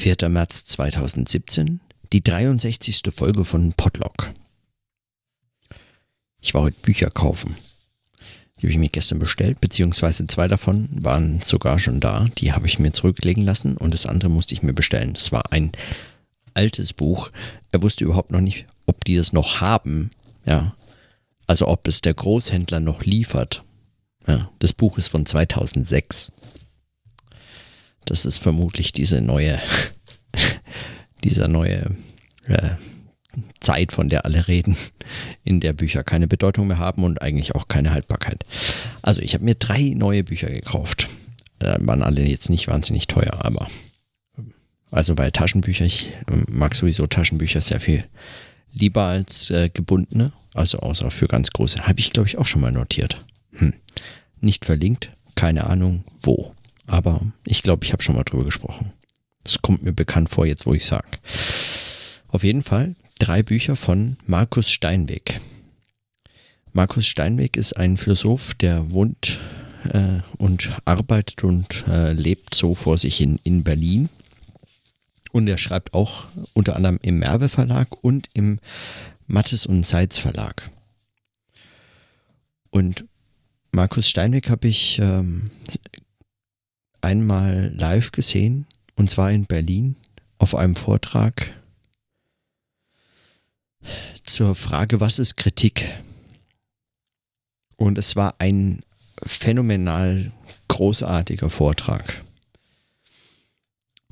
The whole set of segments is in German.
4. März 2017, die 63. Folge von Podlock. Ich war heute Bücher kaufen. Die habe ich mir gestern bestellt, beziehungsweise zwei davon waren sogar schon da. Die habe ich mir zurücklegen lassen und das andere musste ich mir bestellen. Das war ein altes Buch. Er wusste überhaupt noch nicht, ob die das noch haben. Ja. Also ob es der Großhändler noch liefert. Ja. Das Buch ist von 2006. Das ist vermutlich diese neue, dieser neue äh, Zeit, von der alle reden, in der Bücher keine Bedeutung mehr haben und eigentlich auch keine Haltbarkeit. Also ich habe mir drei neue Bücher gekauft. Äh, waren alle jetzt nicht wahnsinnig teuer, aber also bei Taschenbücher, ich äh, mag sowieso Taschenbücher sehr viel lieber als äh, gebundene, also außer für ganz große. Habe ich, glaube ich, auch schon mal notiert. Hm. Nicht verlinkt, keine Ahnung wo. Aber ich glaube, ich habe schon mal drüber gesprochen. Das kommt mir bekannt vor, jetzt wo ich sage. Auf jeden Fall drei Bücher von Markus Steinweg. Markus Steinweg ist ein Philosoph, der wohnt äh, und arbeitet und äh, lebt so vor sich hin in Berlin. Und er schreibt auch unter anderem im Merve Verlag und im Mattes und Seitz Verlag. Und Markus Steinweg habe ich ähm, einmal live gesehen, und zwar in Berlin, auf einem Vortrag zur Frage, was ist Kritik? Und es war ein phänomenal großartiger Vortrag.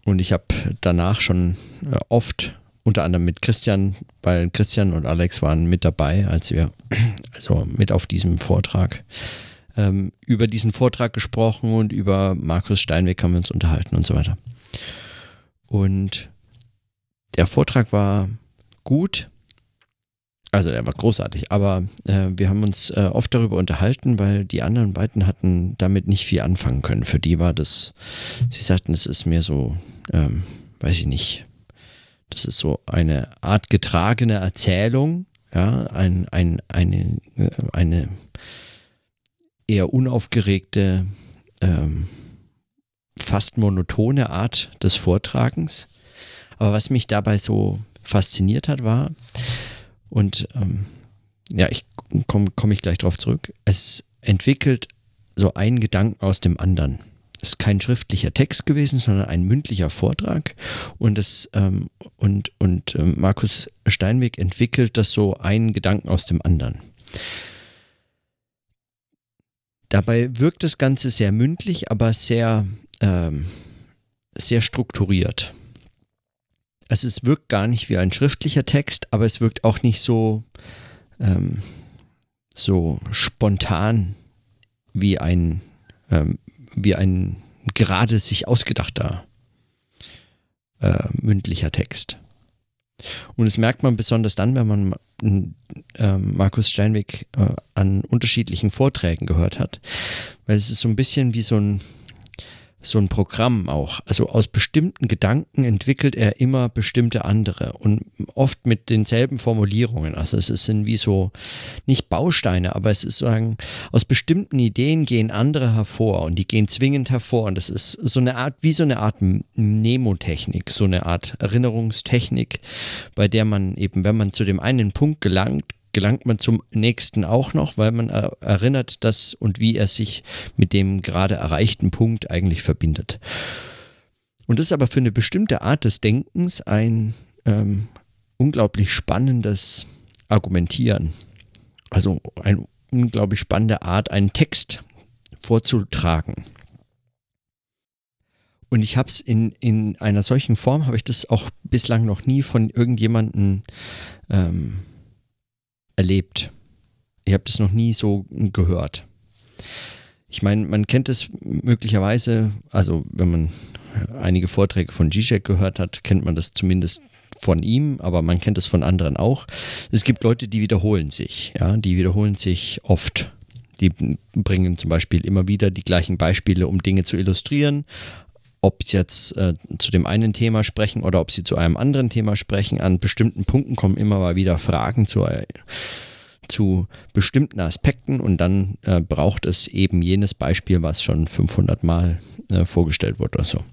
Und ich habe danach schon äh, oft, unter anderem mit Christian, weil Christian und Alex waren mit dabei, als wir, also mit auf diesem Vortrag, ähm, über diesen Vortrag gesprochen und über Markus Steinweg haben wir uns unterhalten und so weiter. Und der Vortrag war gut, also er war großartig, aber äh, wir haben uns äh, oft darüber unterhalten, weil die anderen beiden hatten damit nicht viel anfangen können. Für die war das, sie sagten, es ist mehr so, ähm, weiß ich nicht, das ist so eine Art getragene Erzählung, ja, ein, ein, eine, äh, eine eher unaufgeregte, ähm, fast monotone Art des Vortragens. Aber was mich dabei so fasziniert hat, war, und ähm, ja, ich komme komm ich gleich drauf zurück, es entwickelt so einen Gedanken aus dem anderen. Es ist kein schriftlicher Text gewesen, sondern ein mündlicher Vortrag. Und, das, ähm, und, und ähm, Markus Steinweg entwickelt das so einen Gedanken aus dem anderen. Dabei wirkt das Ganze sehr mündlich, aber sehr, ähm, sehr strukturiert. Also es wirkt gar nicht wie ein schriftlicher Text, aber es wirkt auch nicht so, ähm, so spontan wie ein, ähm, wie ein gerade sich ausgedachter äh, mündlicher Text. Und das merkt man besonders dann, wenn man äh, Markus Steinweg äh, an unterschiedlichen Vorträgen gehört hat, weil es ist so ein bisschen wie so ein so ein Programm auch. Also aus bestimmten Gedanken entwickelt er immer bestimmte andere und oft mit denselben Formulierungen. Also es sind wie so nicht Bausteine, aber es ist sagen, aus bestimmten Ideen gehen andere hervor und die gehen zwingend hervor. Und das ist so eine Art, wie so eine Art Nemotechnik, so eine Art Erinnerungstechnik, bei der man eben, wenn man zu dem einen Punkt gelangt, gelangt man zum nächsten auch noch, weil man erinnert, dass und wie er sich mit dem gerade erreichten Punkt eigentlich verbindet. Und das ist aber für eine bestimmte Art des Denkens ein ähm, unglaublich spannendes Argumentieren. Also eine unglaublich spannende Art, einen Text vorzutragen. Und ich habe es in, in einer solchen Form, habe ich das auch bislang noch nie von irgendjemandem ähm, erlebt. Ich habe das noch nie so gehört. Ich meine, man kennt es möglicherweise, also wenn man einige Vorträge von Zizek gehört hat, kennt man das zumindest von ihm, aber man kennt es von anderen auch. Es gibt Leute, die wiederholen sich, ja, die wiederholen sich oft. Die bringen zum Beispiel immer wieder die gleichen Beispiele, um Dinge zu illustrieren, ob sie jetzt äh, zu dem einen Thema sprechen oder ob sie zu einem anderen Thema sprechen. An bestimmten Punkten kommen immer mal wieder Fragen zu, zu bestimmten Aspekten und dann äh, braucht es eben jenes Beispiel, was schon 500 Mal äh, vorgestellt wurde oder so.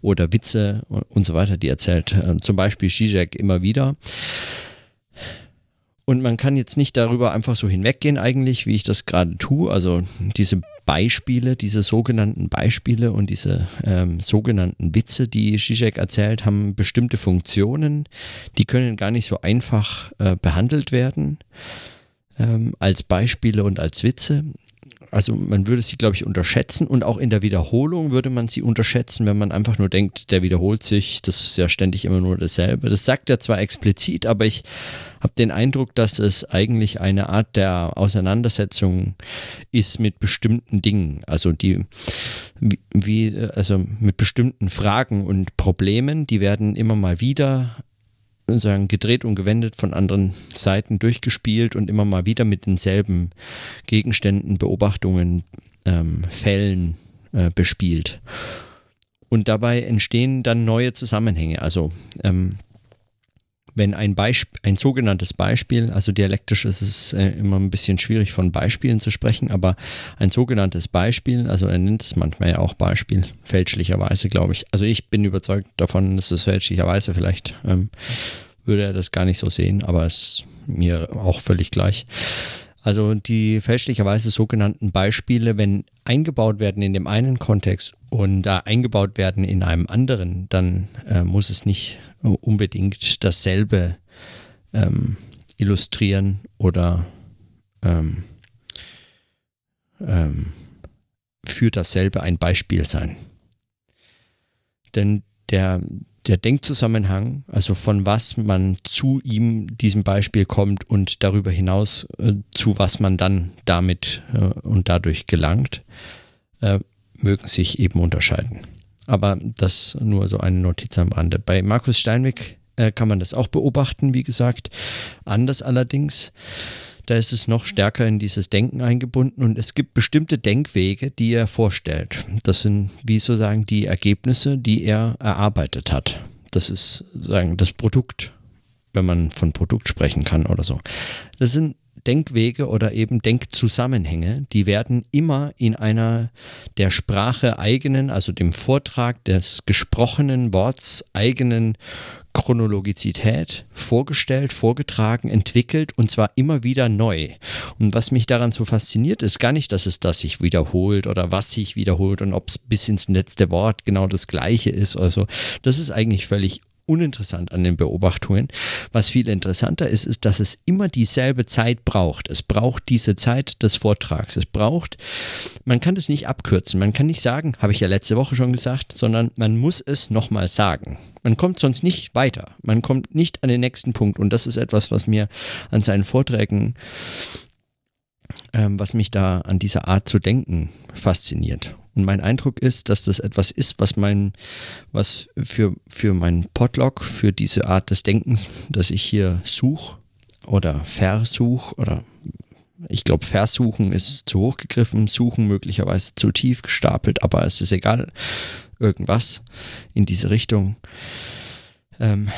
Oder Witze und so weiter, die erzählt äh, zum Beispiel Zizek immer wieder. Und man kann jetzt nicht darüber einfach so hinweggehen eigentlich, wie ich das gerade tue. Also diese Beispiele, diese sogenannten Beispiele und diese ähm, sogenannten Witze, die Zizek erzählt, haben bestimmte Funktionen. Die können gar nicht so einfach äh, behandelt werden ähm, als Beispiele und als Witze also man würde sie, glaube ich, unterschätzen und auch in der Wiederholung würde man sie unterschätzen, wenn man einfach nur denkt, der wiederholt sich, das ist ja ständig immer nur dasselbe. Das sagt er zwar explizit, aber ich habe den Eindruck, dass es eigentlich eine Art der Auseinandersetzung ist mit bestimmten Dingen, also die wie also mit bestimmten Fragen und Problemen, die werden immer mal wieder sagen, gedreht und gewendet von anderen Seiten durchgespielt und immer mal wieder mit denselben Gegenständen, Beobachtungen, ähm, Fällen äh, bespielt. Und dabei entstehen dann neue Zusammenhänge. Also ähm, wenn ein, Beisp ein sogenanntes Beispiel, also dialektisch ist es äh, immer ein bisschen schwierig von Beispielen zu sprechen, aber ein sogenanntes Beispiel, also er nennt es manchmal ja auch Beispiel, fälschlicherweise glaube ich. Also ich bin überzeugt davon, dass es fälschlicherweise vielleicht ähm, würde er das gar nicht so sehen, aber es ist mir auch völlig gleich. Also die fälschlicherweise sogenannten Beispiele, wenn eingebaut werden in dem einen Kontext und da eingebaut werden in einem anderen, dann äh, muss es nicht unbedingt dasselbe ähm, illustrieren oder ähm, ähm, für dasselbe ein Beispiel sein. Denn der, der Denkzusammenhang, also von was man zu ihm, diesem Beispiel kommt und darüber hinaus äh, zu was man dann damit äh, und dadurch gelangt, äh, mögen sich eben unterscheiden. Aber das nur so eine Notiz am Rande. Bei Markus Steinweg äh, kann man das auch beobachten, wie gesagt. Anders allerdings. Da ist es noch stärker in dieses Denken eingebunden und es gibt bestimmte Denkwege, die er vorstellt. Das sind wie sozusagen die Ergebnisse, die er erarbeitet hat. Das ist sagen das Produkt, wenn man von Produkt sprechen kann oder so. Das sind Denkwege oder eben Denkzusammenhänge, die werden immer in einer der Sprache eigenen, also dem Vortrag des gesprochenen Worts eigenen Chronologizität vorgestellt, vorgetragen, entwickelt und zwar immer wieder neu. Und was mich daran so fasziniert, ist gar nicht, dass es das sich wiederholt oder was sich wiederholt und ob es bis ins letzte Wort genau das gleiche ist. Also das ist eigentlich völlig uninteressant an den Beobachtungen. Was viel interessanter ist, ist, dass es immer dieselbe Zeit braucht. Es braucht diese Zeit des Vortrags. Es braucht, man kann das nicht abkürzen. Man kann nicht sagen, habe ich ja letzte Woche schon gesagt, sondern man muss es nochmal sagen. Man kommt sonst nicht weiter. Man kommt nicht an den nächsten Punkt. Und das ist etwas, was mir an seinen Vorträgen ähm, was mich da an dieser Art zu denken fasziniert. Und mein Eindruck ist, dass das etwas ist, was mein, was für, für mein Podlog, für diese Art des Denkens, das ich hier suche oder versuche oder ich glaube, versuchen ist zu hoch gegriffen, suchen möglicherweise zu tief gestapelt, aber es ist egal, irgendwas in diese Richtung. Ähm,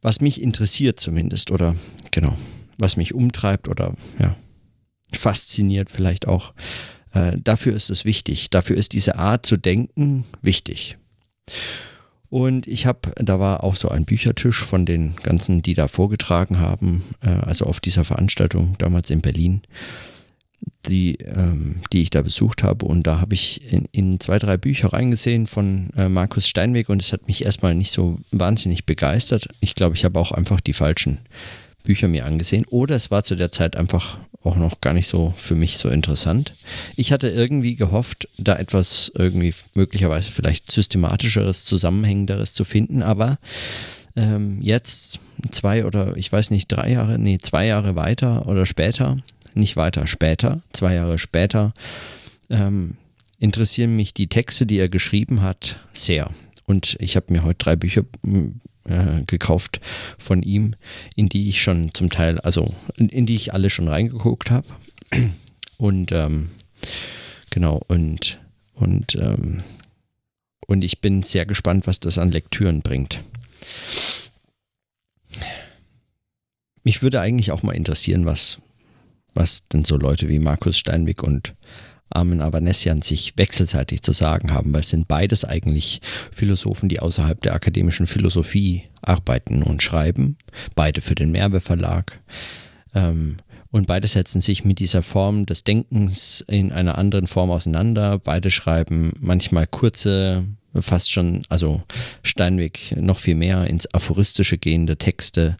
was mich interessiert zumindest oder genau, was mich umtreibt oder ja, fasziniert vielleicht auch. Äh, dafür ist es wichtig. Dafür ist diese Art zu denken wichtig. Und ich habe, da war auch so ein Büchertisch von den ganzen, die da vorgetragen haben, äh, also auf dieser Veranstaltung damals in Berlin, die, ähm, die ich da besucht habe. Und da habe ich in, in, zwei, drei Bücher reingesehen von äh, Markus Steinweg und es hat mich erstmal nicht so wahnsinnig begeistert. Ich glaube, ich habe auch einfach die falschen Bücher mir angesehen. Oder es war zu der Zeit einfach auch noch gar nicht so für mich so interessant. Ich hatte irgendwie gehofft, da etwas irgendwie möglicherweise vielleicht systematischeres, zusammenhängenderes zu finden, aber ähm, jetzt zwei oder ich weiß nicht, drei Jahre, nee, zwei Jahre weiter oder später, nicht weiter, später, zwei Jahre später, ähm, interessieren mich die Texte, die er geschrieben hat, sehr. Und ich habe mir heute drei Bücher äh, gekauft von ihm, in die ich schon zum Teil, also in, in die ich alle schon reingeguckt habe. Und ähm, genau, und, und, ähm, und ich bin sehr gespannt, was das an Lektüren bringt. Mich würde eigentlich auch mal interessieren, was, was denn so Leute wie Markus Steinweg und Armin Avanesian sich wechselseitig zu sagen haben, weil es sind beides eigentlich Philosophen, die außerhalb der akademischen Philosophie arbeiten und schreiben, beide für den Merbe Verlag. Ähm, und beide setzen sich mit dieser Form des Denkens in einer anderen Form auseinander. Beide schreiben manchmal kurze, fast schon, also Steinweg noch viel mehr ins Aphoristische gehende Texte.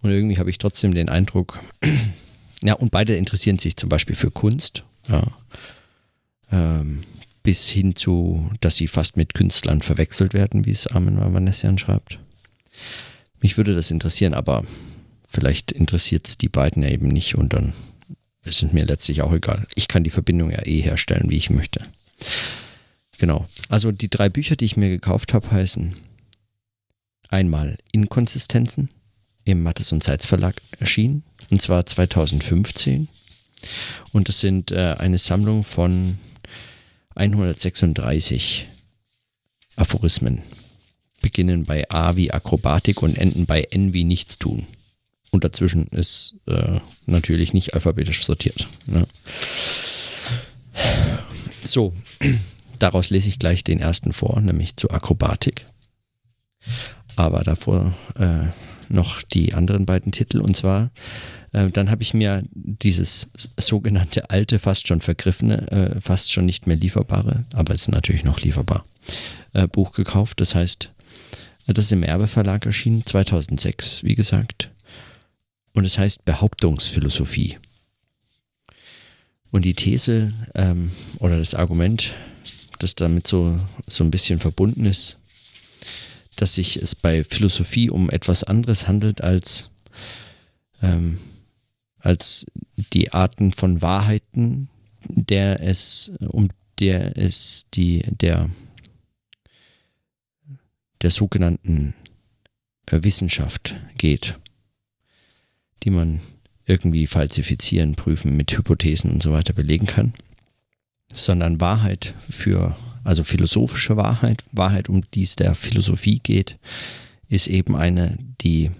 Und irgendwie habe ich trotzdem den Eindruck, ja, und beide interessieren sich zum Beispiel für Kunst. Ja. Ähm, bis hin zu, dass sie fast mit Künstlern verwechselt werden, wie es Armin Vanessian schreibt. Mich würde das interessieren, aber vielleicht interessiert es die beiden ja eben nicht und dann ist es mir letztlich auch egal. Ich kann die Verbindung ja eh herstellen, wie ich möchte. Genau. Also die drei Bücher, die ich mir gekauft habe, heißen einmal Inkonsistenzen im Mattes und Seitz Verlag erschienen, und zwar 2015. Und das sind äh, eine Sammlung von 136 Aphorismen. Beginnen bei A wie Akrobatik und enden bei N wie Nichtstun. Und dazwischen ist äh, natürlich nicht alphabetisch sortiert. Ne? So, daraus lese ich gleich den ersten vor, nämlich zur Akrobatik. Aber davor äh, noch die anderen beiden Titel. Und zwar äh, dann habe ich mir dieses sogenannte alte, fast schon vergriffene, äh, fast schon nicht mehr lieferbare, aber es ist natürlich noch lieferbar, äh, Buch gekauft. Das heißt, das ist im Erbe Verlag erschienen, 2006, wie gesagt. Und es heißt Behauptungsphilosophie. Und die These ähm, oder das Argument, das damit so, so ein bisschen verbunden ist, dass sich es bei Philosophie um etwas anderes handelt als ähm, als die Arten von Wahrheiten, der es, um der es die, der, der sogenannten äh, Wissenschaft geht, die man irgendwie falsifizieren, prüfen, mit Hypothesen und so weiter belegen kann, sondern Wahrheit für, also philosophische Wahrheit, Wahrheit, um die es der Philosophie geht, ist eben eine, die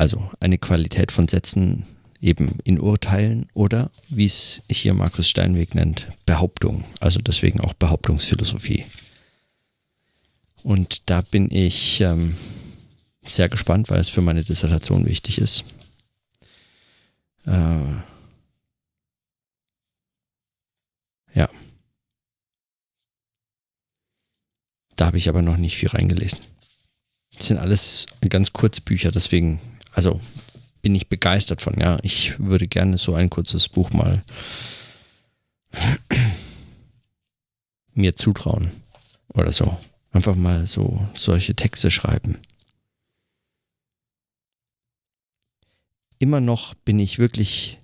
also eine Qualität von Sätzen eben in Urteilen oder, wie es hier Markus Steinweg nennt, Behauptung. Also deswegen auch Behauptungsphilosophie. Und da bin ich ähm, sehr gespannt, weil es für meine Dissertation wichtig ist. Äh, ja. Da habe ich aber noch nicht viel reingelesen. Das sind alles ganz Kurzbücher, deswegen also bin ich begeistert von, ja. Ich würde gerne so ein kurzes Buch mal mir zutrauen oder so. Einfach mal so solche Texte schreiben. Immer noch bin ich wirklich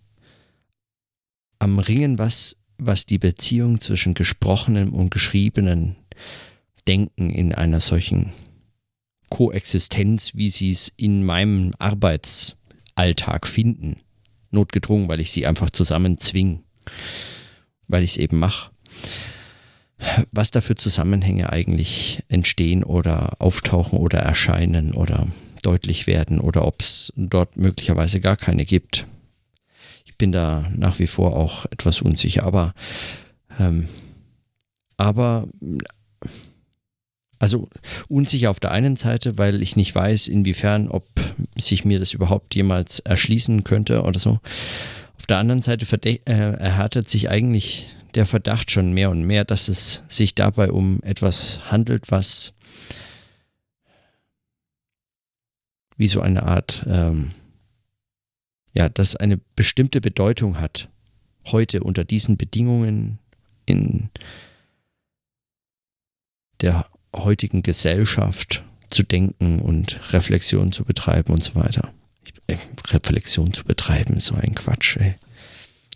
am Ringen, was, was die Beziehung zwischen gesprochenem und geschriebenen Denken in einer solchen Koexistenz, wie sie es in meinem Arbeitsalltag finden. Notgedrungen, weil ich sie einfach zusammen zwinge, weil ich es eben mache. Was da für Zusammenhänge eigentlich entstehen oder auftauchen oder erscheinen oder deutlich werden oder ob es dort möglicherweise gar keine gibt. Ich bin da nach wie vor auch etwas unsicher, aber ähm, aber also unsicher auf der einen Seite, weil ich nicht weiß, inwiefern, ob sich mir das überhaupt jemals erschließen könnte oder so. Auf der anderen Seite äh, erhärtet sich eigentlich der Verdacht schon mehr und mehr, dass es sich dabei um etwas handelt, was wie so eine Art, ähm, ja, das eine bestimmte Bedeutung hat. Heute unter diesen Bedingungen in der heutigen Gesellschaft zu denken und Reflexion zu betreiben und so weiter. Äh, Reflexion zu betreiben so ein Quatsch, ey.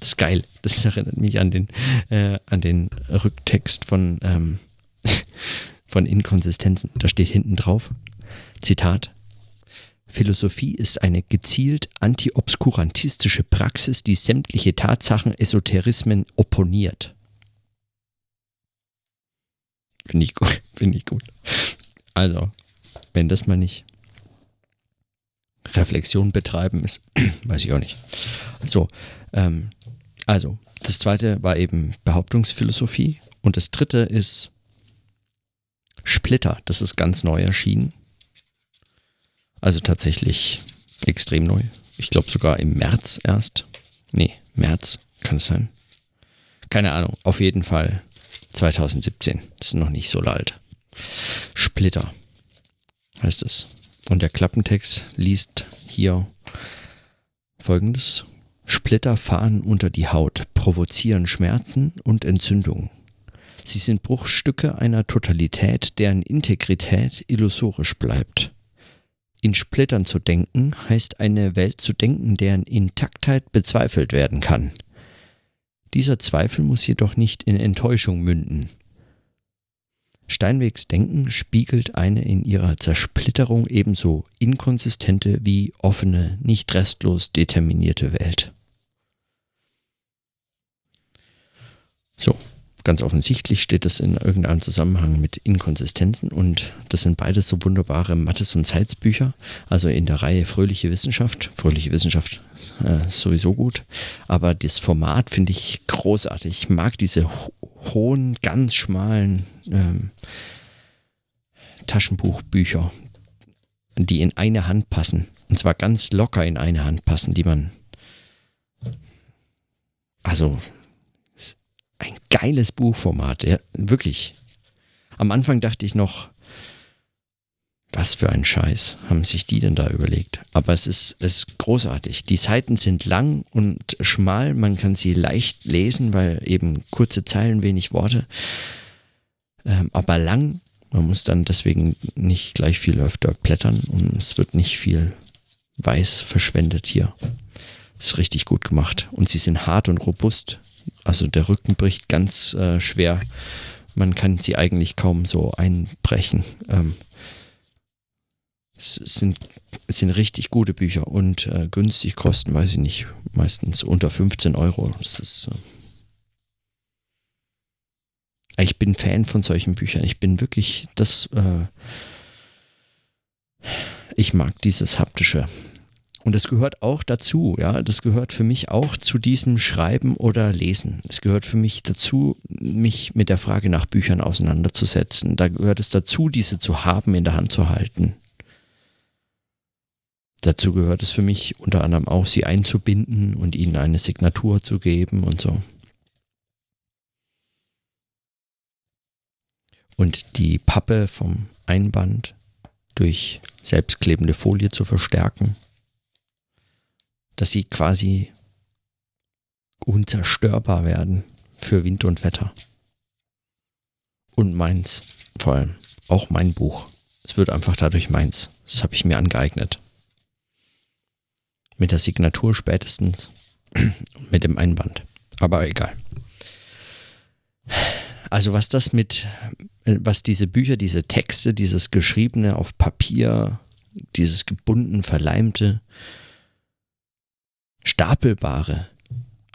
Das ist geil. Das erinnert mich an den, äh, an den Rücktext von, ähm, von Inkonsistenzen. Da steht hinten drauf, Zitat, Philosophie ist eine gezielt antiobskurantistische Praxis, die sämtliche Tatsachen Esoterismen opponiert. Finde ich gut. Finde ich gut. Also, wenn das mal nicht Reflexion betreiben ist, weiß ich auch nicht. So, ähm, also, das zweite war eben Behauptungsphilosophie und das dritte ist Splitter. Das ist ganz neu erschienen. Also tatsächlich extrem neu. Ich glaube sogar im März erst. Nee, März kann es sein. Keine Ahnung. Auf jeden Fall 2017. Das ist noch nicht so alt. Splitter heißt es. Und der Klappentext liest hier folgendes. Splitter fahren unter die Haut, provozieren Schmerzen und Entzündungen. Sie sind Bruchstücke einer Totalität, deren Integrität illusorisch bleibt. In Splittern zu denken heißt eine Welt zu denken, deren Intaktheit bezweifelt werden kann. Dieser Zweifel muss jedoch nicht in Enttäuschung münden. Steinwegs Denken spiegelt eine in ihrer Zersplitterung ebenso inkonsistente wie offene, nicht restlos determinierte Welt. So, ganz offensichtlich steht das in irgendeinem Zusammenhang mit Inkonsistenzen und das sind beides so wunderbare Mattes- und Zeitsbücher, also in der Reihe Fröhliche Wissenschaft. Fröhliche Wissenschaft äh, sowieso gut, aber das Format finde ich großartig. Ich mag diese hohen, ganz schmalen ähm, Taschenbuchbücher, die in eine Hand passen und zwar ganz locker in eine Hand passen, die man also ein geiles Buchformat, ja, wirklich. Am Anfang dachte ich noch, was für ein Scheiß haben sich die denn da überlegt? Aber es ist, es ist großartig. Die Seiten sind lang und schmal, man kann sie leicht lesen, weil eben kurze Zeilen, wenig Worte. Ähm, aber lang, man muss dann deswegen nicht gleich viel öfter blättern und es wird nicht viel Weiß verschwendet hier. Ist richtig gut gemacht. Und sie sind hart und robust. Also der Rücken bricht ganz äh, schwer. Man kann sie eigentlich kaum so einbrechen. Ähm, es sind, es sind richtig gute Bücher und äh, günstig kosten, weiß ich nicht, meistens unter 15 Euro. Das ist, äh ich bin Fan von solchen Büchern. Ich bin wirklich das. Äh ich mag dieses haptische. Und es gehört auch dazu, ja, das gehört für mich auch zu diesem Schreiben oder Lesen. Es gehört für mich dazu, mich mit der Frage nach Büchern auseinanderzusetzen. Da gehört es dazu, diese zu haben, in der Hand zu halten. Dazu gehört es für mich unter anderem auch, sie einzubinden und ihnen eine Signatur zu geben und so. Und die Pappe vom Einband durch selbstklebende Folie zu verstärken dass sie quasi unzerstörbar werden für Wind und Wetter. Und meins, vor allem auch mein Buch. Es wird einfach dadurch meins. Das habe ich mir angeeignet. Mit der Signatur spätestens mit dem Einband. Aber egal. Also was das mit, was diese Bücher, diese Texte, dieses Geschriebene auf Papier, dieses gebunden, verleimte, Stapelbare.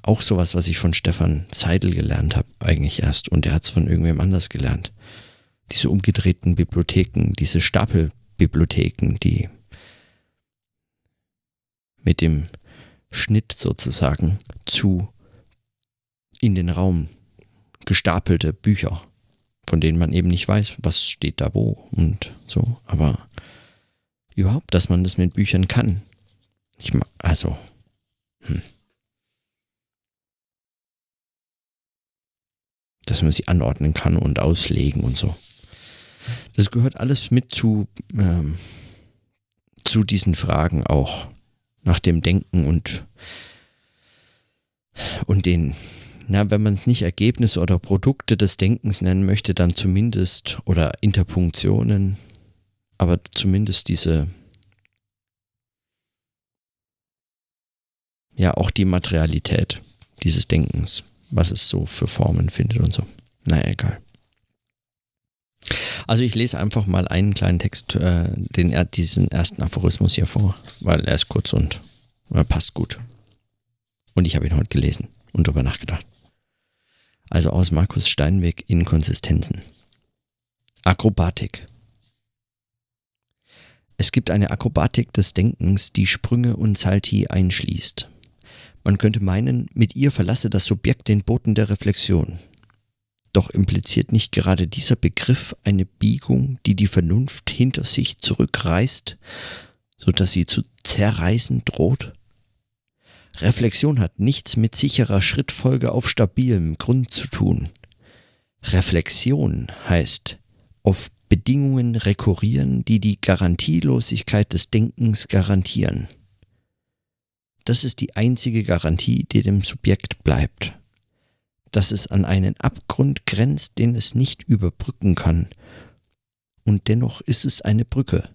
Auch sowas, was ich von Stefan Seidel gelernt habe, eigentlich erst. Und der hat es von irgendwem anders gelernt. Diese umgedrehten Bibliotheken, diese Stapelbibliotheken, die mit dem Schnitt sozusagen zu in den Raum gestapelte Bücher, von denen man eben nicht weiß, was steht da wo und so. Aber überhaupt, dass man das mit Büchern kann. Ich, also, hm. Dass man sie anordnen kann und auslegen und so. Das gehört alles mit zu, ähm, zu diesen Fragen auch. Nach dem Denken und, und den, na, wenn man es nicht Ergebnisse oder Produkte des Denkens nennen möchte, dann zumindest, oder Interpunktionen, aber zumindest diese ja auch die Materialität dieses Denkens, was es so für Formen findet und so. Naja, egal. Also ich lese einfach mal einen kleinen Text, äh, den, diesen ersten Aphorismus hier vor, weil er ist kurz und er passt gut. Und ich habe ihn heute gelesen und darüber nachgedacht. Also aus Markus Steinweg Inkonsistenzen. Akrobatik. Es gibt eine Akrobatik des Denkens, die Sprünge und Salti einschließt. Man könnte meinen, mit ihr verlasse das Subjekt den Boden der Reflexion. Doch impliziert nicht gerade dieser Begriff eine Biegung, die die Vernunft hinter sich zurückreißt, so dass sie zu zerreißen droht? Reflexion hat nichts mit sicherer Schrittfolge auf stabilem Grund zu tun. Reflexion heißt auf Bedingungen rekurrieren, die die Garantielosigkeit des Denkens garantieren. Das ist die einzige Garantie, die dem Subjekt bleibt. Dass es an einen Abgrund grenzt, den es nicht überbrücken kann. Und dennoch ist es eine Brücke.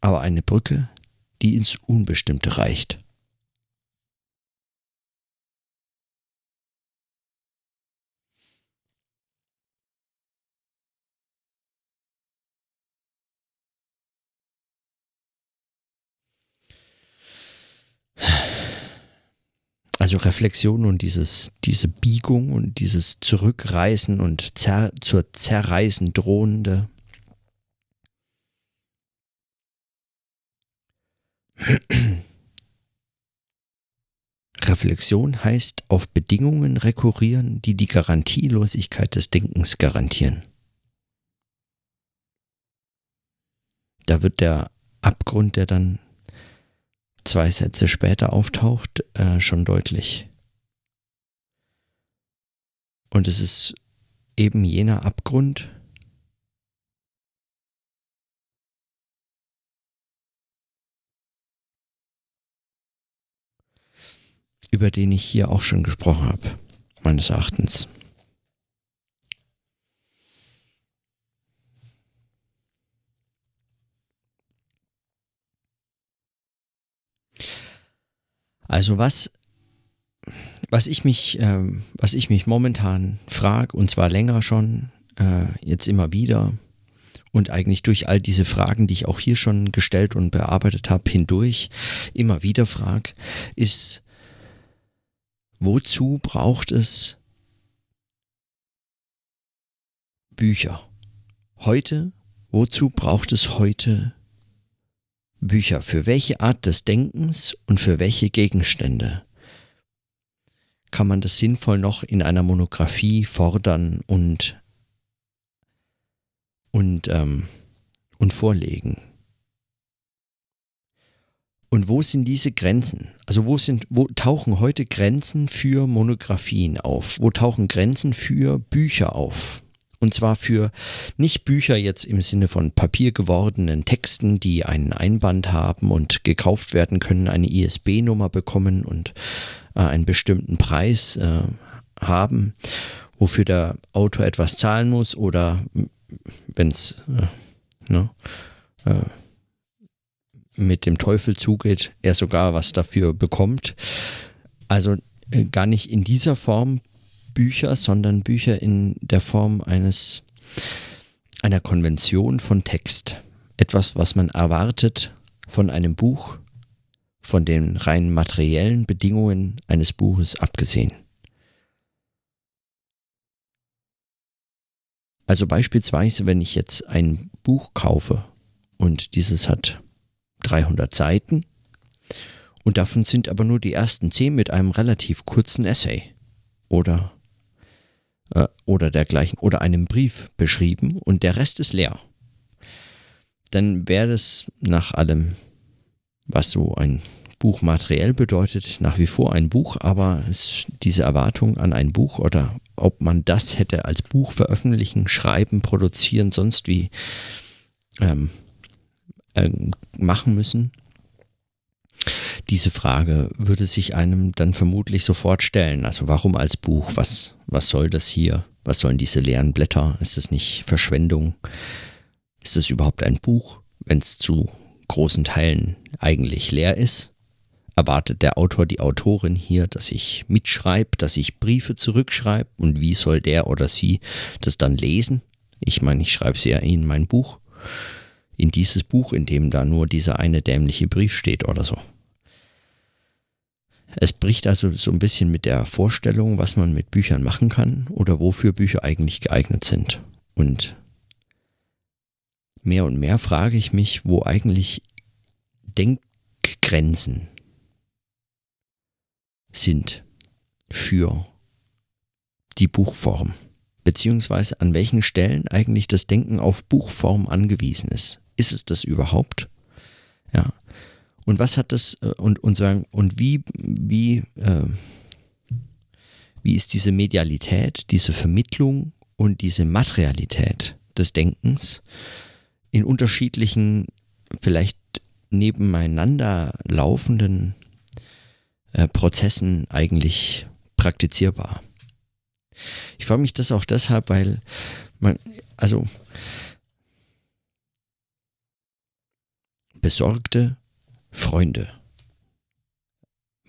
Aber eine Brücke, die ins Unbestimmte reicht. Also Reflexion und dieses, diese Biegung und dieses Zurückreißen und zer, zur Zerreißen drohende. Reflexion heißt auf Bedingungen rekurrieren, die die Garantielosigkeit des Denkens garantieren. Da wird der Abgrund, der dann zwei Sätze später auftaucht, äh, schon deutlich. Und es ist eben jener Abgrund, über den ich hier auch schon gesprochen habe, meines Erachtens. Also was, was ich mich, äh, was ich mich momentan frage, und zwar länger schon, äh, jetzt immer wieder, und eigentlich durch all diese Fragen, die ich auch hier schon gestellt und bearbeitet habe, hindurch immer wieder frage, ist, wozu braucht es Bücher? Heute, wozu braucht es heute Bücher, für welche Art des Denkens und für welche Gegenstände kann man das sinnvoll noch in einer Monographie fordern und, und, ähm, und vorlegen? Und wo sind diese Grenzen? Also wo sind, wo tauchen heute Grenzen für Monographien auf? Wo tauchen Grenzen für Bücher auf? Und zwar für nicht Bücher jetzt im Sinne von papiergewordenen Texten, die einen Einband haben und gekauft werden können, eine ISB-Nummer bekommen und äh, einen bestimmten Preis äh, haben, wofür der Autor etwas zahlen muss oder wenn es äh, ne, äh, mit dem Teufel zugeht, er sogar was dafür bekommt. Also äh, gar nicht in dieser Form Bücher, sondern Bücher in der Form eines einer Konvention von Text. Etwas, was man erwartet von einem Buch, von den rein materiellen Bedingungen eines Buches abgesehen. Also beispielsweise, wenn ich jetzt ein Buch kaufe und dieses hat 300 Seiten und davon sind aber nur die ersten 10 mit einem relativ kurzen Essay oder äh, oder dergleichen oder einem Brief beschrieben und der Rest ist leer. Dann wäre es nach allem, was so ein Buch materiell bedeutet, nach wie vor ein Buch, aber es, diese Erwartung an ein Buch oder ob man das hätte als Buch veröffentlichen, schreiben, produzieren, sonst wie ähm, äh, machen müssen, diese Frage würde sich einem dann vermutlich sofort stellen. Also warum als Buch? Was, was soll das hier? Was sollen diese leeren Blätter? Ist das nicht Verschwendung? Ist das überhaupt ein Buch, wenn es zu großen Teilen eigentlich leer ist? Erwartet der Autor, die Autorin hier, dass ich mitschreibe, dass ich Briefe zurückschreibe? Und wie soll der oder sie das dann lesen? Ich meine, ich schreibe es ja in mein Buch. In dieses Buch, in dem da nur dieser eine dämliche Brief steht oder so. Es bricht also so ein bisschen mit der Vorstellung, was man mit Büchern machen kann oder wofür Bücher eigentlich geeignet sind. Und mehr und mehr frage ich mich, wo eigentlich Denkgrenzen sind für die Buchform, beziehungsweise an welchen Stellen eigentlich das Denken auf Buchform angewiesen ist. Ist es das überhaupt? Ja. Und was hat das äh, und, und sagen, und wie, wie, äh, wie ist diese Medialität, diese Vermittlung und diese Materialität des Denkens in unterschiedlichen, vielleicht nebeneinander laufenden äh, Prozessen eigentlich praktizierbar. Ich frage mich das auch deshalb, weil man, also besorgte Freunde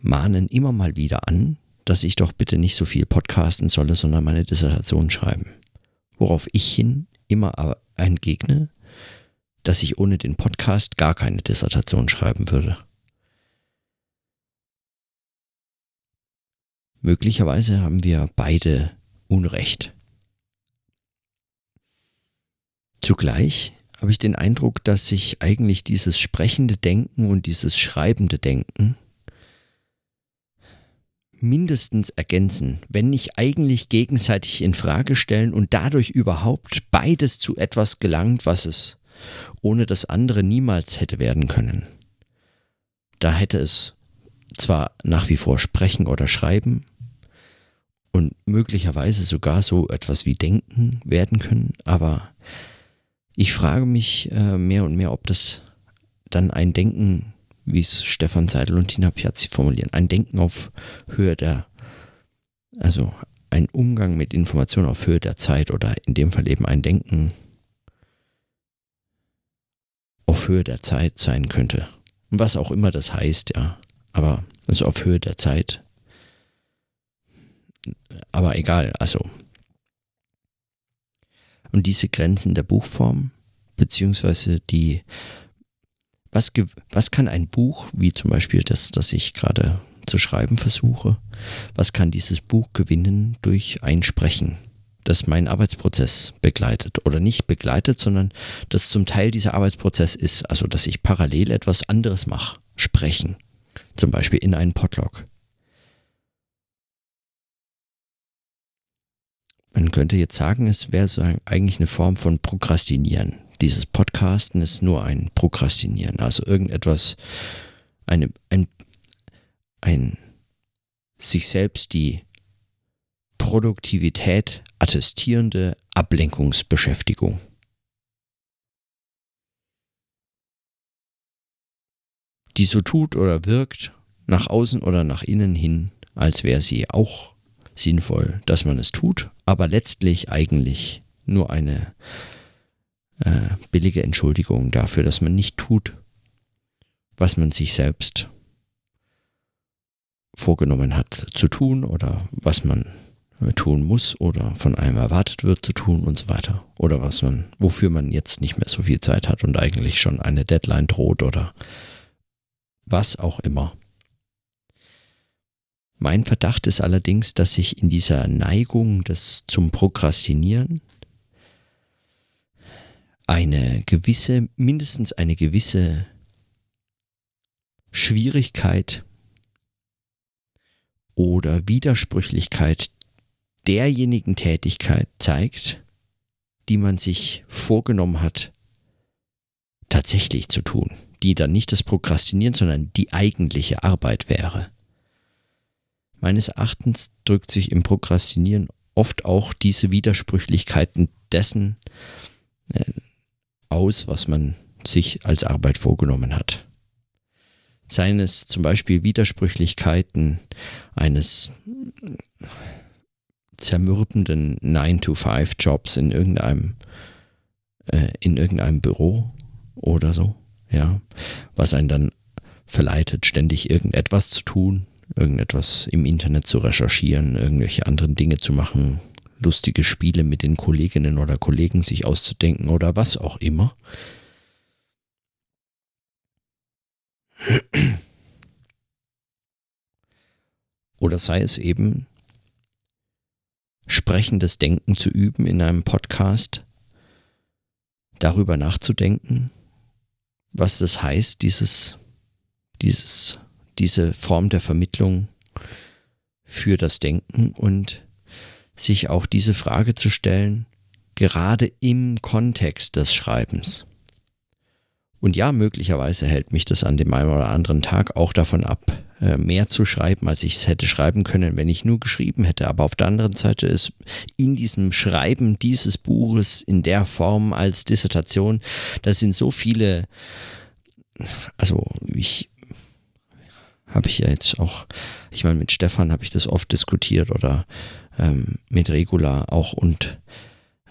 mahnen immer mal wieder an, dass ich doch bitte nicht so viel podcasten solle, sondern meine Dissertation schreiben. Worauf ich hin immer entgegne, dass ich ohne den Podcast gar keine Dissertation schreiben würde. Möglicherweise haben wir beide Unrecht. Zugleich habe ich den Eindruck, dass sich eigentlich dieses sprechende Denken und dieses schreibende Denken mindestens ergänzen, wenn nicht eigentlich gegenseitig in Frage stellen und dadurch überhaupt beides zu etwas gelangt, was es ohne das andere niemals hätte werden können. Da hätte es zwar nach wie vor sprechen oder schreiben und möglicherweise sogar so etwas wie denken werden können, aber ich frage mich äh, mehr und mehr, ob das dann ein Denken, wie es Stefan Seidel und Tina Piazzi formulieren, ein Denken auf Höhe der, also ein Umgang mit Informationen auf Höhe der Zeit oder in dem Fall eben ein Denken auf Höhe der Zeit sein könnte. Was auch immer das heißt, ja. Aber also auf Höhe der Zeit. Aber egal, also. Und diese Grenzen der Buchform, beziehungsweise die, was, was kann ein Buch, wie zum Beispiel das, das ich gerade zu schreiben versuche, was kann dieses Buch gewinnen durch ein Sprechen? das meinen Arbeitsprozess begleitet oder nicht begleitet, sondern das zum Teil dieser Arbeitsprozess ist, also dass ich parallel etwas anderes mache, sprechen, zum Beispiel in einen Podlog. Man könnte jetzt sagen, es wäre so eigentlich eine Form von Prokrastinieren. Dieses Podcasten ist nur ein Prokrastinieren, also irgendetwas, eine, ein, ein sich selbst die Produktivität attestierende Ablenkungsbeschäftigung. Die so tut oder wirkt, nach außen oder nach innen hin, als wäre sie auch sinnvoll, dass man es tut, aber letztlich eigentlich nur eine äh, billige Entschuldigung dafür, dass man nicht tut, was man sich selbst vorgenommen hat zu tun oder was man tun muss oder von einem erwartet wird zu tun und so weiter. Oder was man, wofür man jetzt nicht mehr so viel Zeit hat und eigentlich schon eine Deadline droht oder was auch immer. Mein Verdacht ist allerdings, dass sich in dieser Neigung des zum Prokrastinieren eine gewisse, mindestens eine gewisse Schwierigkeit oder Widersprüchlichkeit derjenigen Tätigkeit zeigt, die man sich vorgenommen hat, tatsächlich zu tun, die dann nicht das Prokrastinieren, sondern die eigentliche Arbeit wäre. Meines Erachtens drückt sich im Prokrastinieren oft auch diese Widersprüchlichkeiten dessen äh, aus, was man sich als Arbeit vorgenommen hat. Seien es zum Beispiel Widersprüchlichkeiten eines zermürbenden 9-to-5-Jobs in irgendeinem, äh, in irgendeinem Büro oder so, ja, was einen dann verleitet, ständig irgendetwas zu tun, irgendetwas im Internet zu recherchieren, irgendwelche anderen Dinge zu machen, lustige Spiele mit den Kolleginnen oder Kollegen sich auszudenken oder was auch immer. Oder sei es eben sprechendes Denken zu üben in einem Podcast, darüber nachzudenken, was das heißt, dieses, dieses, diese Form der Vermittlung für das Denken und sich auch diese Frage zu stellen, gerade im Kontext des Schreibens. Und ja, möglicherweise hält mich das an dem einen oder anderen Tag auch davon ab, äh, mehr zu schreiben, als ich es hätte schreiben können, wenn ich nur geschrieben hätte. Aber auf der anderen Seite ist in diesem Schreiben dieses Buches in der Form als Dissertation, da sind so viele, also ich habe ich ja jetzt auch, ich meine, mit Stefan habe ich das oft diskutiert oder ähm, mit Regula auch und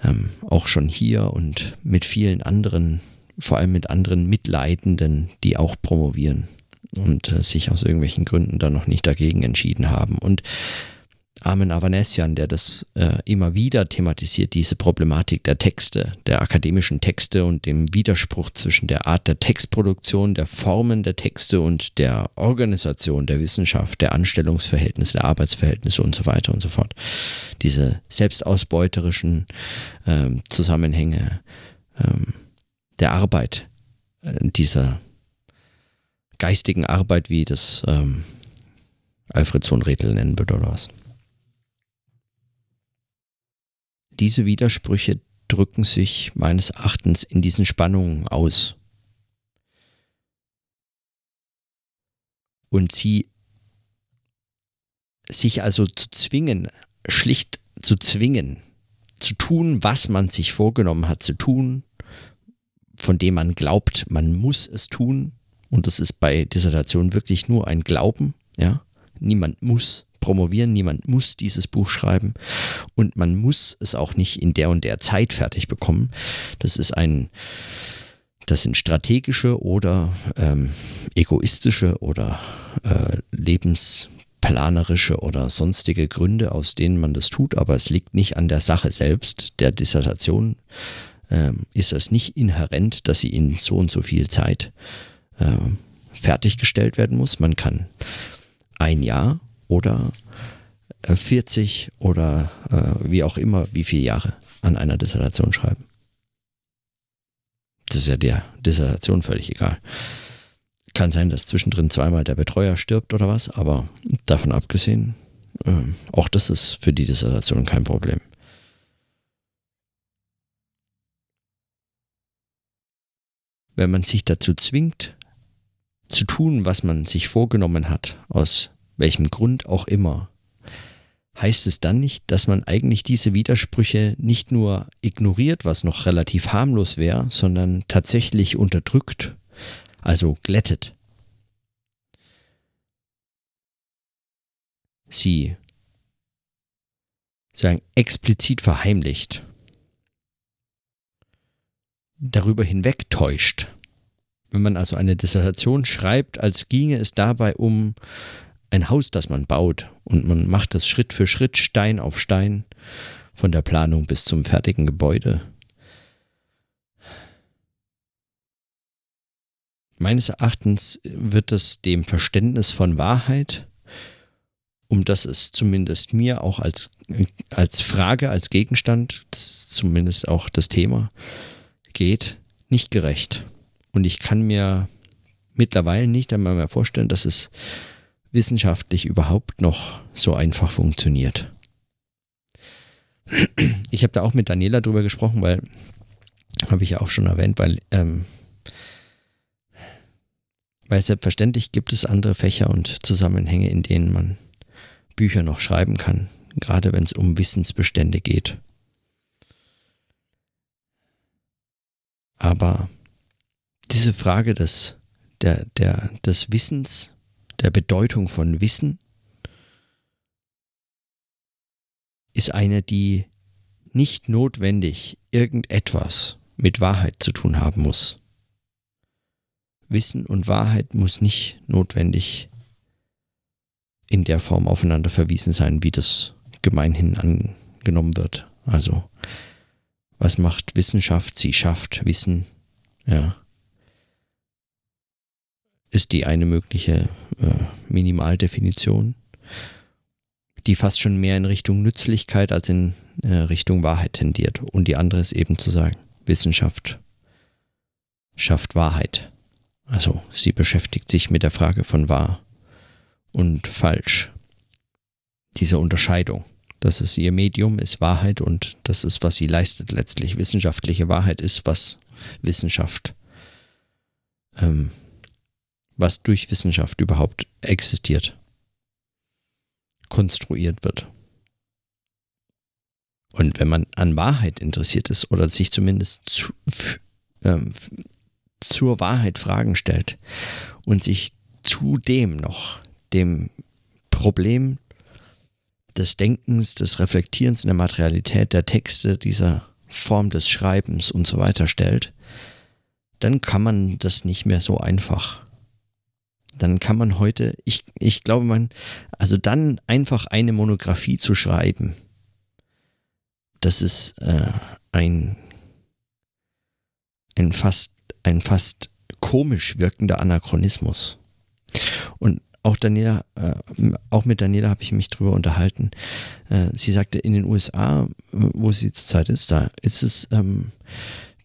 ähm, auch schon hier und mit vielen anderen vor allem mit anderen Mitleidenden, die auch promovieren und äh, sich aus irgendwelchen Gründen dann noch nicht dagegen entschieden haben. Und Armin Avanesian, der das äh, immer wieder thematisiert, diese Problematik der Texte, der akademischen Texte und dem Widerspruch zwischen der Art der Textproduktion, der Formen der Texte und der Organisation der Wissenschaft, der Anstellungsverhältnisse, der Arbeitsverhältnisse und so weiter und so fort. Diese selbstausbeuterischen äh, Zusammenhänge. Ähm, der Arbeit, äh, dieser geistigen Arbeit, wie das ähm, Alfred Sohnredel nennen würde oder was. Diese Widersprüche drücken sich meines Erachtens in diesen Spannungen aus. Und sie sich also zu zwingen, schlicht zu zwingen, zu tun, was man sich vorgenommen hat zu tun, von dem man glaubt, man muss es tun. Und das ist bei Dissertation wirklich nur ein Glauben. Ja, niemand muss promovieren, niemand muss dieses Buch schreiben und man muss es auch nicht in der und der Zeit fertig bekommen. Das ist ein, das sind strategische oder ähm, egoistische oder äh, lebensplanerische oder sonstige Gründe, aus denen man das tut, aber es liegt nicht an der Sache selbst der Dissertation, ähm, ist es nicht inhärent, dass sie in so und so viel Zeit äh, fertiggestellt werden muss. Man kann ein Jahr oder äh, 40 oder äh, wie auch immer, wie viele Jahre an einer Dissertation schreiben. Das ist ja der Dissertation völlig egal. Kann sein, dass zwischendrin zweimal der Betreuer stirbt oder was, aber davon abgesehen, äh, auch das ist für die Dissertation kein Problem. wenn man sich dazu zwingt, zu tun, was man sich vorgenommen hat, aus welchem Grund auch immer, heißt es dann nicht, dass man eigentlich diese Widersprüche nicht nur ignoriert, was noch relativ harmlos wäre, sondern tatsächlich unterdrückt, also glättet. Sie sagen explizit verheimlicht darüber hinwegtäuscht. Wenn man also eine Dissertation schreibt, als ginge es dabei um ein Haus, das man baut und man macht das Schritt für Schritt, Stein auf Stein, von der Planung bis zum fertigen Gebäude. Meines Erachtens wird es dem Verständnis von Wahrheit, um das es zumindest mir auch als, als Frage, als Gegenstand, das zumindest auch das Thema, geht, nicht gerecht. Und ich kann mir mittlerweile nicht einmal mehr vorstellen, dass es wissenschaftlich überhaupt noch so einfach funktioniert. Ich habe da auch mit Daniela drüber gesprochen, weil, habe ich ja auch schon erwähnt, weil, ähm, weil selbstverständlich gibt es andere Fächer und Zusammenhänge, in denen man Bücher noch schreiben kann, gerade wenn es um Wissensbestände geht. Aber diese Frage des, der, der, des Wissens, der Bedeutung von Wissen, ist eine, die nicht notwendig irgendetwas mit Wahrheit zu tun haben muss. Wissen und Wahrheit muss nicht notwendig in der Form aufeinander verwiesen sein, wie das gemeinhin angenommen wird. Also was macht Wissenschaft? Sie schafft Wissen. Ja. Ist die eine mögliche äh, Minimaldefinition, die fast schon mehr in Richtung Nützlichkeit als in äh, Richtung Wahrheit tendiert. Und die andere ist eben zu sagen, Wissenschaft schafft Wahrheit. Also sie beschäftigt sich mit der Frage von wahr und falsch. Diese Unterscheidung. Das ist ihr Medium, ist Wahrheit und das ist, was sie leistet letztlich. Wissenschaftliche Wahrheit ist, was Wissenschaft, ähm, was durch Wissenschaft überhaupt existiert, konstruiert wird. Und wenn man an Wahrheit interessiert ist oder sich zumindest zu, ähm, zur Wahrheit Fragen stellt und sich zudem noch dem Problem des Denkens, des Reflektierens in der Materialität der Texte, dieser Form des Schreibens und so weiter stellt, dann kann man das nicht mehr so einfach. Dann kann man heute, ich, ich glaube, man, also dann einfach eine Monographie zu schreiben, das ist äh, ein, ein fast, ein fast komisch wirkender Anachronismus. Und auch Daniela, äh, auch mit Daniela habe ich mich drüber unterhalten. Äh, sie sagte, in den USA, wo sie zurzeit ist, da ist es, ähm,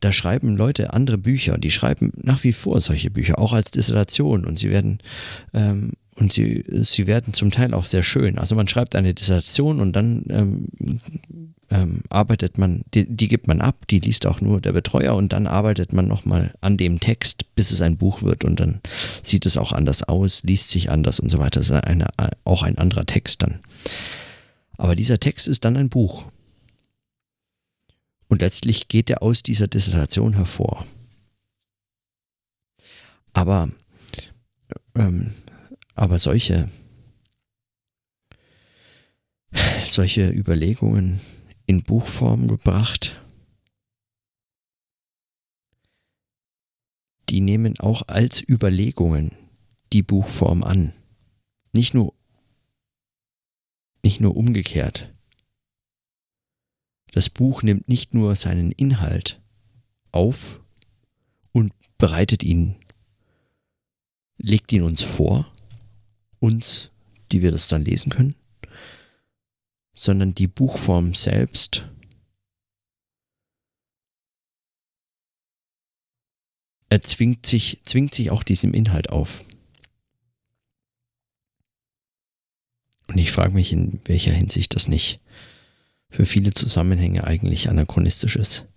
da schreiben Leute andere Bücher. Die schreiben nach wie vor solche Bücher, auch als Dissertation. Und sie werden ähm, und sie, sie werden zum Teil auch sehr schön. Also man schreibt eine Dissertation und dann ähm, ähm, arbeitet man, die, die, gibt man ab, die liest auch nur der Betreuer und dann arbeitet man nochmal an dem Text, bis es ein Buch wird und dann sieht es auch anders aus, liest sich anders und so weiter. Das ist eine, auch ein anderer Text dann. Aber dieser Text ist dann ein Buch. Und letztlich geht er aus dieser Dissertation hervor. Aber, ähm, aber solche, solche Überlegungen in Buchform gebracht. Die nehmen auch als Überlegungen die Buchform an. Nicht nur, nicht nur umgekehrt. Das Buch nimmt nicht nur seinen Inhalt auf und bereitet ihn, legt ihn uns vor, uns, die wir das dann lesen können, sondern die Buchform selbst er zwingt sich, zwingt sich auch diesem Inhalt auf. Und ich frage mich, in welcher Hinsicht das nicht für viele Zusammenhänge eigentlich anachronistisch ist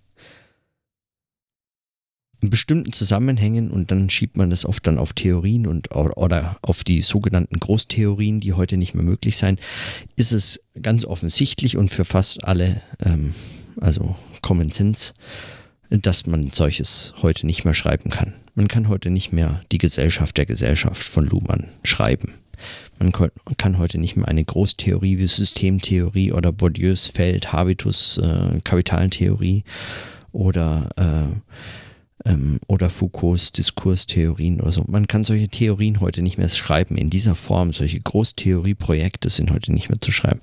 in bestimmten Zusammenhängen und dann schiebt man das oft dann auf Theorien und oder auf die sogenannten Großtheorien, die heute nicht mehr möglich sein, ist es ganz offensichtlich und für fast alle, ähm, also Common Sense, dass man solches heute nicht mehr schreiben kann. Man kann heute nicht mehr die Gesellschaft der Gesellschaft von Luhmann schreiben. Man kann heute nicht mehr eine Großtheorie wie Systemtheorie oder Bourdieus Feld, Habitus, äh, Kapitaltheorie oder äh, ähm, oder Foucaults Diskurstheorien oder so. Man kann solche Theorien heute nicht mehr schreiben in dieser Form. Solche Großtheorieprojekte sind heute nicht mehr zu schreiben.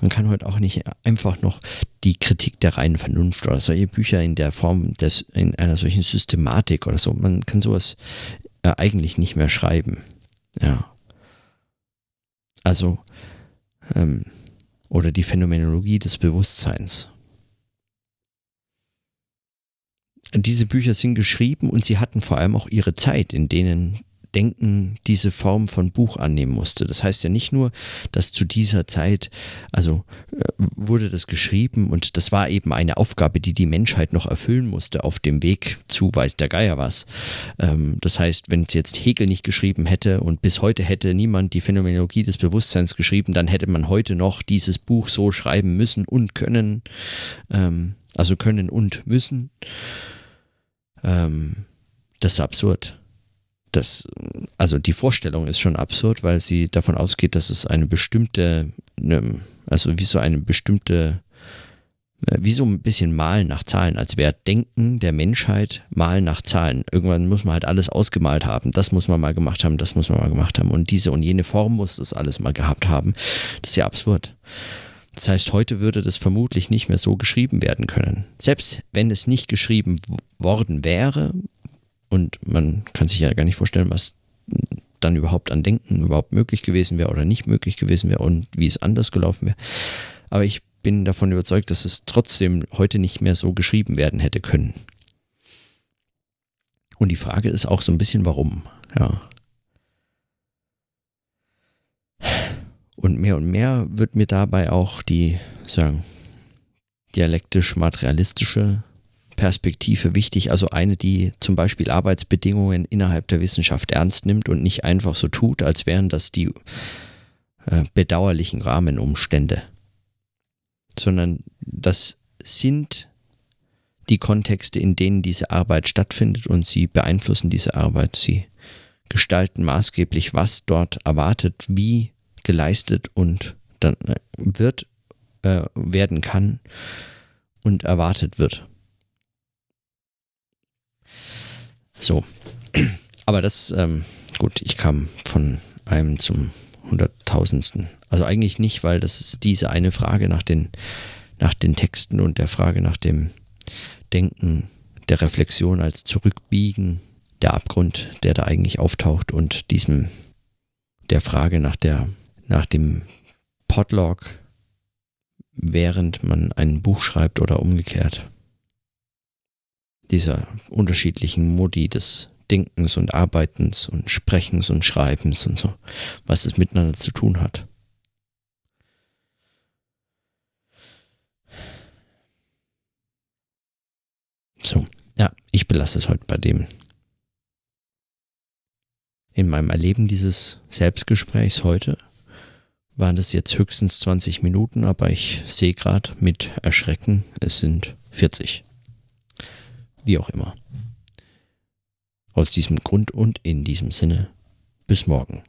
Man kann heute auch nicht einfach noch die Kritik der reinen Vernunft oder solche Bücher in der Form des, in einer solchen Systematik oder so. Man kann sowas äh, eigentlich nicht mehr schreiben. Ja. Also, ähm, oder die Phänomenologie des Bewusstseins. Diese Bücher sind geschrieben und sie hatten vor allem auch ihre Zeit, in denen Denken diese Form von Buch annehmen musste. Das heißt ja nicht nur, dass zu dieser Zeit, also äh, wurde das geschrieben und das war eben eine Aufgabe, die die Menschheit noch erfüllen musste auf dem Weg zu weiß der Geier was. Ähm, das heißt, wenn es jetzt Hegel nicht geschrieben hätte und bis heute hätte niemand die Phänomenologie des Bewusstseins geschrieben, dann hätte man heute noch dieses Buch so schreiben müssen und können, ähm, also können und müssen. Ähm, das ist absurd. Das, also die Vorstellung ist schon absurd, weil sie davon ausgeht, dass es eine bestimmte, ne, also wie so eine bestimmte, äh, wie so ein bisschen Malen nach Zahlen, als wäre Denken der Menschheit Malen nach Zahlen. Irgendwann muss man halt alles ausgemalt haben. Das muss man mal gemacht haben, das muss man mal gemacht haben. Und diese und jene Form muss das alles mal gehabt haben. Das ist ja absurd. Das heißt, heute würde das vermutlich nicht mehr so geschrieben werden können. Selbst wenn es nicht geschrieben worden wäre, und man kann sich ja gar nicht vorstellen, was dann überhaupt an Denken überhaupt möglich gewesen wäre oder nicht möglich gewesen wäre und wie es anders gelaufen wäre. Aber ich bin davon überzeugt, dass es trotzdem heute nicht mehr so geschrieben werden hätte können. Und die Frage ist auch so ein bisschen, warum, ja. Und mehr und mehr wird mir dabei auch die, sagen, dialektisch-materialistische Perspektive wichtig, also eine, die zum Beispiel Arbeitsbedingungen innerhalb der Wissenschaft ernst nimmt und nicht einfach so tut, als wären das die äh, bedauerlichen Rahmenumstände, sondern das sind die Kontexte, in denen diese Arbeit stattfindet und sie beeinflussen diese Arbeit. Sie gestalten maßgeblich, was dort erwartet, wie geleistet und dann äh, wird, äh, werden kann und erwartet wird. So, aber das, ähm, gut, ich kam von einem zum hunderttausendsten. Also eigentlich nicht, weil das ist diese eine Frage nach den, nach den Texten und der Frage nach dem Denken, der Reflexion als Zurückbiegen, der Abgrund, der da eigentlich auftaucht und diesem, der Frage nach der, nach dem Podlog, während man ein Buch schreibt oder umgekehrt. Dieser unterschiedlichen Modi des Denkens und Arbeitens und Sprechens und Schreibens und so, was es miteinander zu tun hat. So, ja, ich belasse es heute bei dem. In meinem Erleben dieses Selbstgesprächs heute waren das jetzt höchstens 20 Minuten, aber ich sehe gerade mit Erschrecken, es sind 40. Wie auch immer. Aus diesem Grund und in diesem Sinne, bis morgen.